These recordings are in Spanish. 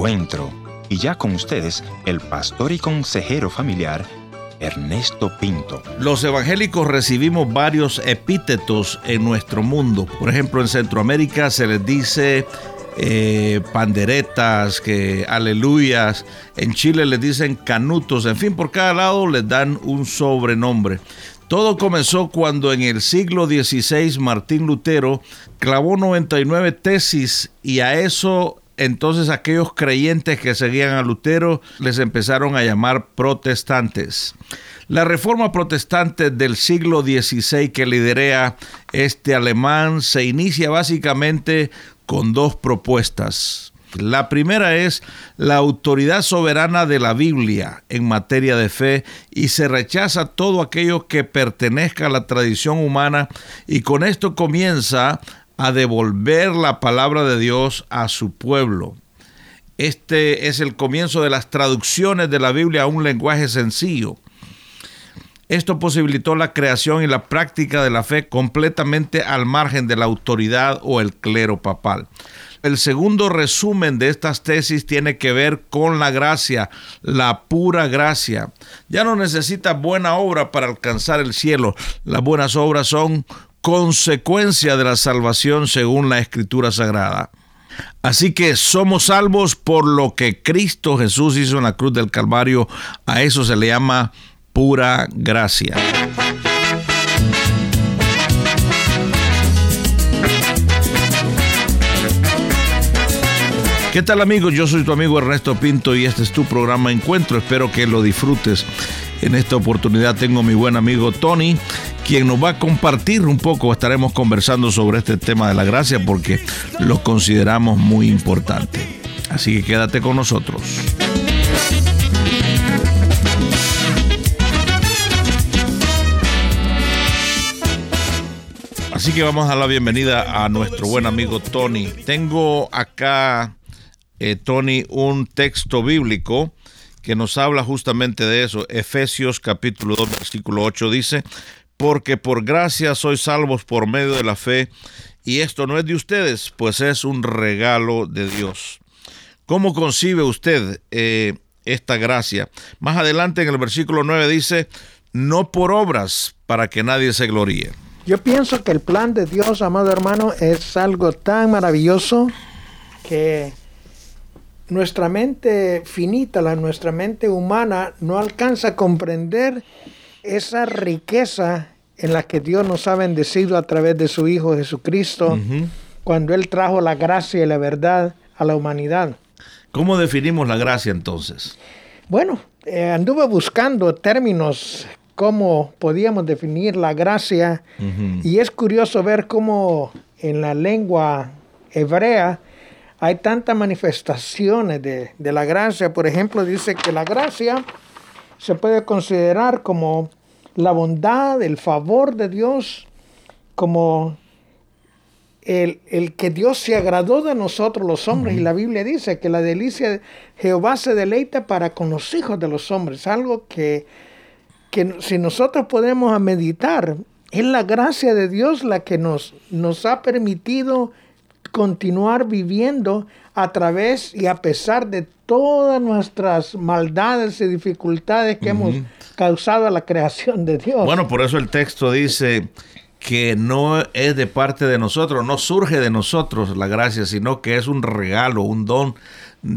encuentro. Y ya con ustedes, el pastor y consejero familiar, Ernesto Pinto. Los evangélicos recibimos varios epítetos en nuestro mundo. Por ejemplo, en Centroamérica se les dice eh, panderetas, que aleluyas. En Chile les dicen canutos. En fin, por cada lado les dan un sobrenombre. Todo comenzó cuando en el siglo XVI Martín Lutero clavó 99 tesis y a eso entonces aquellos creyentes que seguían a Lutero les empezaron a llamar protestantes. La reforma protestante del siglo XVI que lidera este alemán se inicia básicamente con dos propuestas. La primera es la autoridad soberana de la Biblia en materia de fe y se rechaza todo aquello que pertenezca a la tradición humana y con esto comienza a devolver la palabra de Dios a su pueblo. Este es el comienzo de las traducciones de la Biblia a un lenguaje sencillo. Esto posibilitó la creación y la práctica de la fe completamente al margen de la autoridad o el clero papal. El segundo resumen de estas tesis tiene que ver con la gracia, la pura gracia. Ya no necesita buena obra para alcanzar el cielo. Las buenas obras son consecuencia de la salvación según la escritura sagrada. Así que somos salvos por lo que Cristo Jesús hizo en la cruz del Calvario. A eso se le llama pura gracia. ¿Qué tal amigos? Yo soy tu amigo Ernesto Pinto y este es tu programa Encuentro. Espero que lo disfrutes. En esta oportunidad tengo mi buen amigo Tony, quien nos va a compartir un poco. Estaremos conversando sobre este tema de la gracia porque lo consideramos muy importante. Así que quédate con nosotros. Así que vamos a la bienvenida a nuestro buen amigo Tony. Tengo acá eh, Tony, un texto bíblico que nos habla justamente de eso. Efesios capítulo 2, versículo 8 dice, porque por gracia sois salvos por medio de la fe, y esto no es de ustedes, pues es un regalo de Dios. ¿Cómo concibe usted eh, esta gracia? Más adelante en el versículo 9 dice, no por obras para que nadie se gloríe. Yo pienso que el plan de Dios, amado hermano, es algo tan maravilloso que nuestra mente finita, la, nuestra mente humana, no alcanza a comprender esa riqueza en la que Dios nos ha bendecido a través de su Hijo Jesucristo, cuando Él trajo la gracia y la verdad a la humanidad. ¿Cómo definimos la gracia entonces? Bueno, eh, anduve buscando términos cómo podíamos definir la gracia y es curioso ver cómo en la lengua hebrea hay tantas manifestaciones de, la gracia. Por ejemplo, dice que la gracia se puede considerar como la bondad, el favor de Dios, como el, que Dios se agradó de nosotros los hombres. Y la Biblia dice que la delicia de Jehová se deleita para con los hijos de los hombres. Algo que, que si nosotros podemos meditar, es la gracia de Dios la que nos, nos ha permitido continuar viviendo a través y a pesar de todas nuestras maldades y dificultades que hemos causado a la creación de Dios. Bueno, por eso el texto dice que no es de parte de nosotros, no surge de nosotros la gracia, sino que es un regalo, un don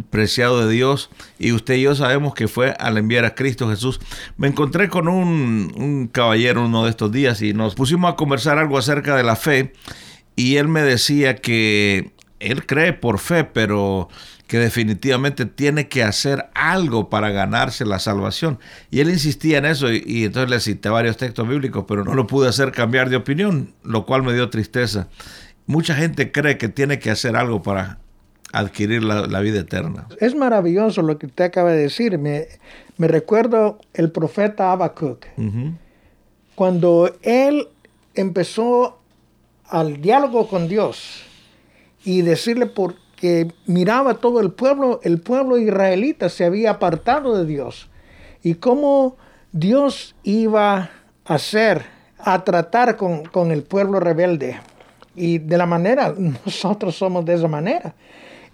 preciado de Dios y usted y yo sabemos que fue al enviar a Cristo Jesús. Me encontré con un, un caballero uno de estos días y nos pusimos a conversar algo acerca de la fe y él me decía que él cree por fe, pero que definitivamente tiene que hacer algo para ganarse la salvación. Y él insistía en eso y, entonces le cité varios textos bíblicos, pero no lo pude hacer cambiar de opinión, lo cual me dio tristeza. Mucha gente cree que tiene que hacer algo para adquirir la, vida eterna. Es maravilloso lo que usted acaba de decir. Me, me recuerdo el profeta Habacuc. Cuando él empezó al diálogo con Dios y decirle porque miraba todo el pueblo, el pueblo israelita se había apartado de Dios y cómo Dios iba a hacer, a tratar con, con el pueblo rebelde. Y de la manera, nosotros somos de esa manera.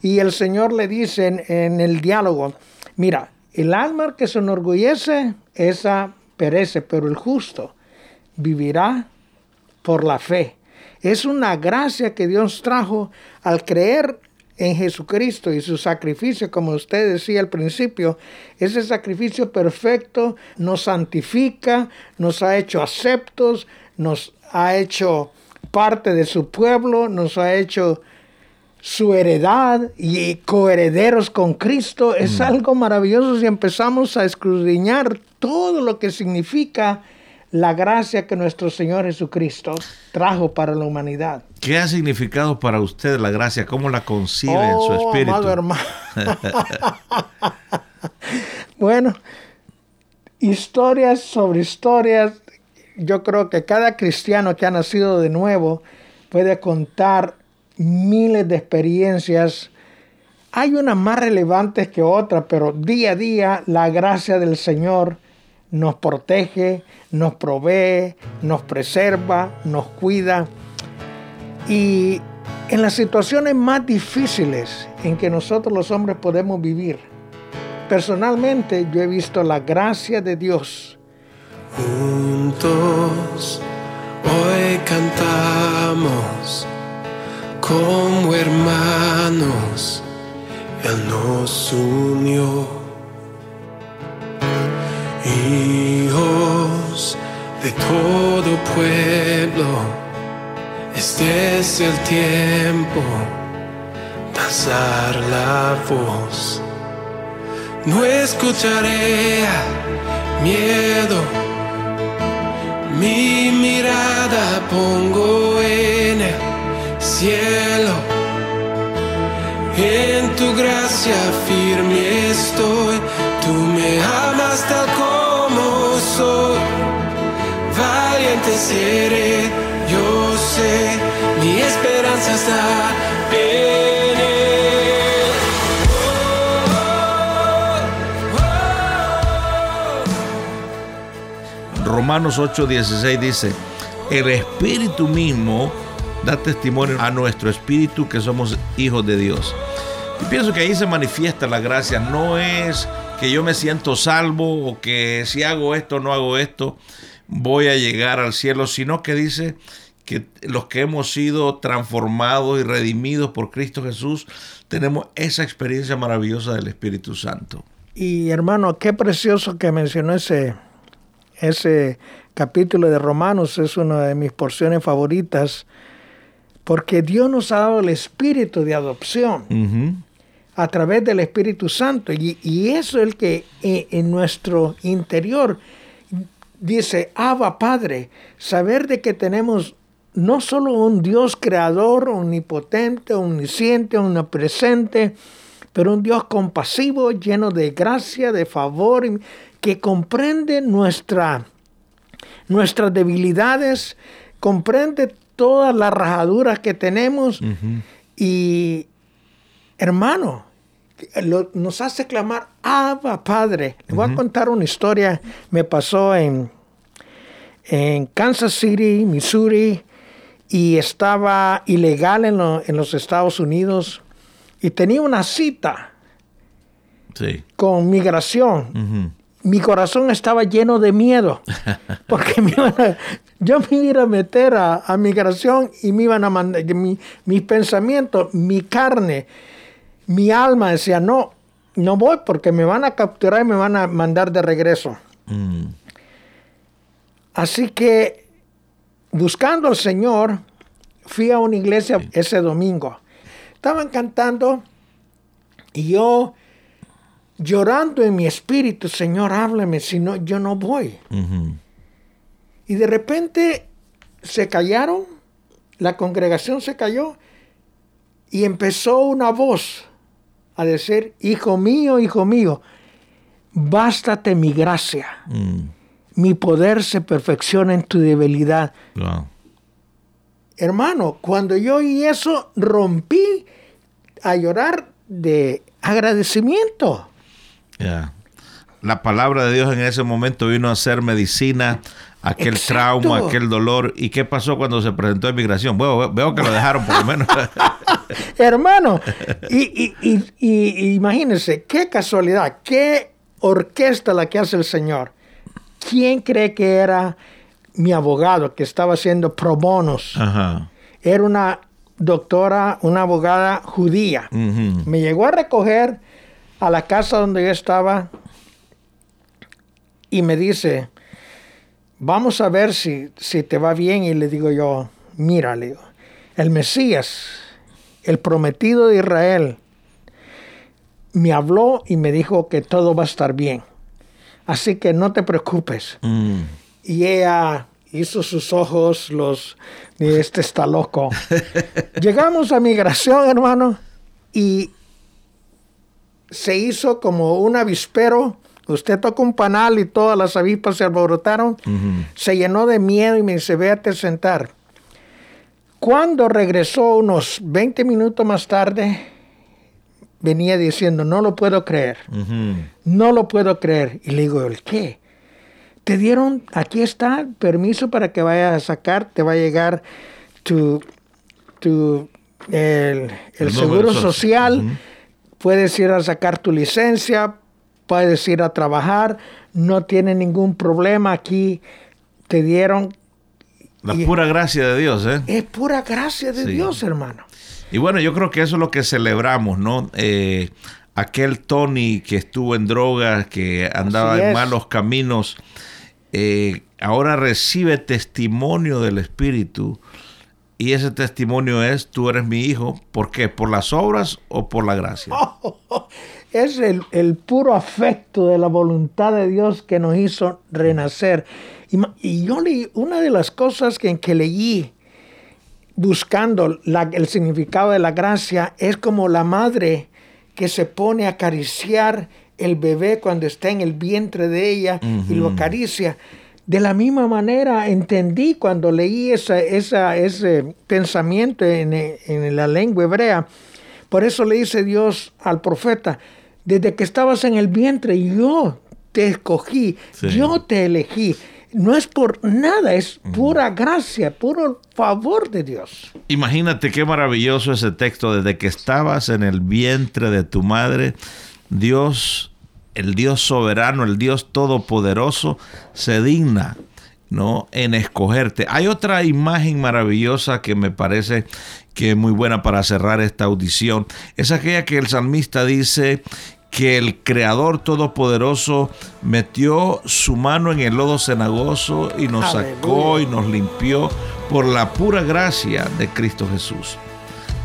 Y el Señor le dice en, en el diálogo, mira, el alma que se enorgullece, esa perece, pero el justo vivirá por la fe. Es una gracia que Dios trajo al creer en Jesucristo y su sacrificio, como usted decía al principio, ese sacrificio perfecto nos santifica, nos ha hecho aceptos, nos ha hecho parte de su pueblo, nos ha hecho su heredad y coherederos con Cristo. Es mm. algo maravilloso si empezamos a escudriñar todo lo que significa la gracia que nuestro Señor Jesucristo trajo para la humanidad. ¿Qué ha significado para usted la gracia? ¿Cómo la concibe en su oh, espíritu? hermano. bueno, historias sobre historias. Yo creo que cada cristiano que ha nacido de nuevo puede contar miles de experiencias. Hay unas más relevantes que otras, pero día a día la gracia del Señor nos protege, nos provee, nos preserva, nos cuida. Y en las situaciones más difíciles en que nosotros los hombres podemos vivir, personalmente yo he visto la gracia de Dios. Juntos hoy cantamos como hermanos, Él nos unió hijos de todo pueblo, este es el tiempo de la voz. No escucharé miedo, mi mirada pongo en el cielo. En tu gracia firme estoy, tú me amas tal valiente seré, yo sé, mi esperanza está en. Romanos 8:16 dice, el Espíritu mismo da testimonio a nuestro espíritu que somos hijos de Dios. Y pienso que ahí se manifiesta la gracia, no es que yo me siento salvo o que si hago esto o no hago esto, voy a llegar al cielo, sino que dice que los que hemos sido transformados y redimidos por Cristo Jesús, tenemos esa experiencia maravillosa del Espíritu Santo. Y hermano, qué precioso que mencionó ese, ese capítulo de Romanos, es una de mis porciones favoritas, porque Dios nos ha dado el espíritu de adopción a través del Espíritu Santo. Y, eso es el que eh, en, nuestro interior dice, Abba Padre, saber de que tenemos no solo un Dios creador, omnipotente, omnisciente, omnipresente, pero un Dios compasivo, lleno de gracia, de favor, que comprende nuestra, nuestras debilidades, comprende todas las rajaduras que tenemos. Y hermano, nos hace clamar, Abba Padre. Le voy a contar una historia. Me pasó en, en Kansas City, Missouri, y estaba ilegal en, en los Estados Unidos y tenía una cita con migración. Mi corazón estaba lleno de miedo porque yo me iba a meter a, migración y me iban a mandar mis pensamientos, mi carne mi alma decía, no, no voy porque me van a capturar y me van a mandar de regreso. Mm. Así que buscando al Señor, fui a una iglesia ese domingo. Estaban cantando y yo llorando en mi espíritu, Señor, háblame, si no, yo no voy. Y de repente se callaron, la congregación se cayó y empezó una voz a decir, hijo mío, hijo mío, bástate mi gracia. Mm. Mi poder se perfecciona en tu debilidad. Hermano, cuando yo oí eso, rompí a llorar de agradecimiento. La palabra de Dios en ese momento vino a ser medicina, aquel trauma, aquel dolor. ¿Y qué pasó cuando se presentó inmigración? Bueno, veo que lo dejaron por lo menos. hermano. Y, y, y, imagínense, qué casualidad, qué orquesta la que hace el Señor. ¿Quién cree que era mi abogado que estaba haciendo pro bonos? Era una doctora, una abogada judía. Me llegó a recoger a la casa donde yo estaba y me dice, vamos a ver si, si te va bien. Y le digo yo, mira, el Mesías, el prometido de Israel, me habló y me dijo que todo va a estar bien. Así que no te preocupes. Mm. Y ella hizo sus ojos, los, este está loco. Llegamos a migración, hermano, y se hizo como un avispero. Usted toca un panal y todas las avispas se alborotaron. Se llenó de miedo y me dice, véate a sentar. Cuando regresó unos 20 minutos más tarde, venía diciendo, no lo puedo creer, no lo puedo creer. Y le digo, ¿el qué? Te dieron, aquí está, permiso para que vayas a sacar, te va a llegar tu, tu el, seguro social, puedes ir a sacar tu licencia, puedes ir a trabajar, no tiene ningún problema, aquí te dieron la pura gracia de Dios, ¿eh? Es pura gracia de Dios, hermano. Y bueno, yo creo que eso es lo que celebramos, ¿no? Eh, aquel Tony que estuvo en drogas, que andaba en malos caminos, eh, ahora recibe testimonio del Espíritu. Y ese testimonio es, tú eres mi hijo. ¿Por qué? ¿Por las obras o por la gracia? es el, el, puro afecto de la voluntad de Dios que nos hizo renacer. Y, yo leí, una de las cosas que, que leí buscando el significado de la gracia es como la madre que se pone a acariciar el bebé cuando está en el vientre de ella y lo acaricia. De la misma manera entendí cuando leí esa, ese pensamiento en, en, la lengua hebrea. Por eso le dice Dios al profeta, desde que estabas en el vientre yo te escogí, yo te elegí no es por nada, es pura gracia, puro favor de Dios. Imagínate qué maravilloso ese texto, desde que estabas en el vientre de tu madre, Dios, el Dios soberano, el Dios todopoderoso, se digna ¿no? en escogerte. Hay otra imagen maravillosa que me parece que es muy buena para cerrar esta audición. Es aquella que el salmista dice que el Creador Todopoderoso metió su mano en el lodo cenagoso y nos sacó y nos limpió por la pura gracia de Cristo Jesús.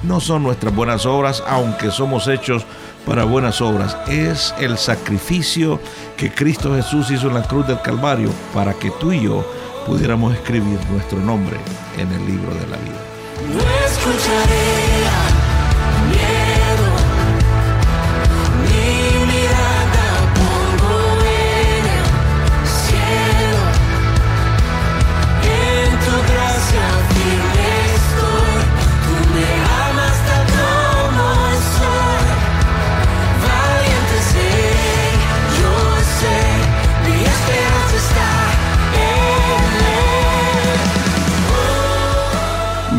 No son nuestras buenas obras, aunque somos hechos para buenas obras. Es el sacrificio que Cristo Jesús hizo en la cruz del Calvario para que tú y yo pudiéramos escribir nuestro nombre en el libro de la vida.